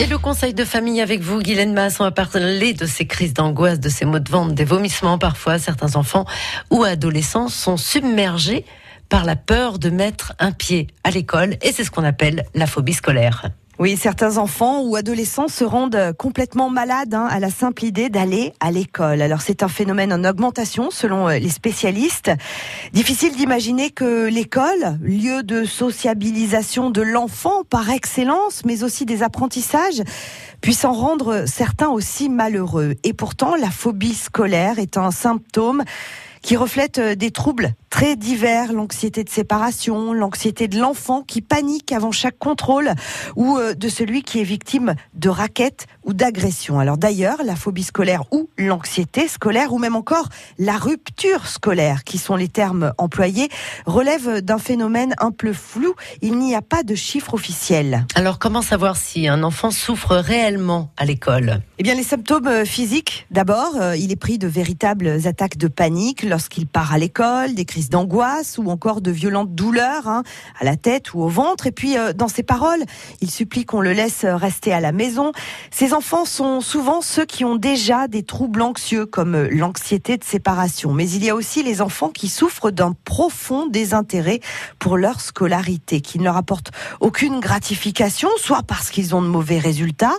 Et le conseil de famille avec vous, Guylaine Mass, on va parler de ces crises d'angoisse, de ces maux de ventre, des vomissements parfois. Certains enfants ou adolescents sont submergés par la peur de mettre un pied à l'école et c'est ce qu'on appelle la phobie scolaire. Oui, certains enfants ou adolescents se rendent complètement malades hein, à la simple idée d'aller à l'école. Alors c'est un phénomène en augmentation selon euh, les spécialistes. Difficile d'imaginer que l'école, lieu de sociabilisation de l'enfant par excellence, mais aussi des apprentissages, puisse en rendre certains aussi malheureux. Et pourtant, la phobie scolaire est un symptôme qui reflète euh, des troubles très divers, l'anxiété de séparation, l'anxiété de l'enfant qui panique avant chaque contrôle ou euh, de celui qui est victime de raquettes ou d'agressions. Alors d'ailleurs, la phobie scolaire ou l'anxiété scolaire ou même encore la rupture scolaire, qui sont les termes employés, relèvent d'un phénomène un peu flou. Il n'y a pas de chiffre officiel. Alors comment savoir si un enfant souffre réellement à l'école? Eh bien les symptômes euh, physiques, d'abord, il est pris de véritables attaques de panique lorsqu'il part à l'école, des d'angoisse ou encore de violentes douleurs hein, à la tête ou au ventre. Et puis euh, dans ses paroles, il supplie qu'on le laisse rester à la maison. Ces enfants sont souvent ceux qui ont déjà des troubles anxieux comme euh, l'anxiété de séparation. Mais il y a aussi les enfants qui souffrent d'un profond désintérêt pour leur scolarité, qui ne leur apporte aucune gratification, soit parce qu'ils ont de mauvais résultats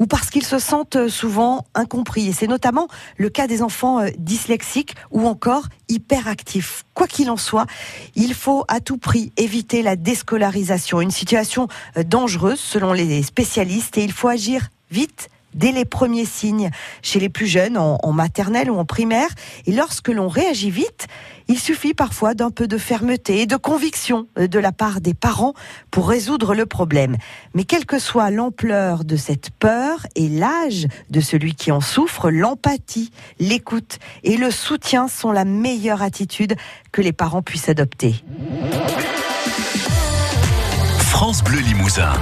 ou parce qu'ils se sentent souvent incompris. Et c'est notamment le cas des enfants euh, dyslexiques ou encore hyperactifs. Quoi qu'il en soit, il faut à tout prix éviter la déscolarisation, une situation euh, dangereuse selon les spécialistes, et il faut agir vite dès les premiers signes chez les plus jeunes, en, maternelle ou en primaire. Et lorsque l'on réagit vite, il suffit parfois d'un peu de fermeté et de conviction euh, de la part des parents pour résoudre le problème. Mais quelle que soit l'ampleur de cette peur et l'âge de celui qui en souffre, l'empathie, l'écoute et le soutien sont la meilleure attitude que les parents puissent adopter. France Bleu Limousin.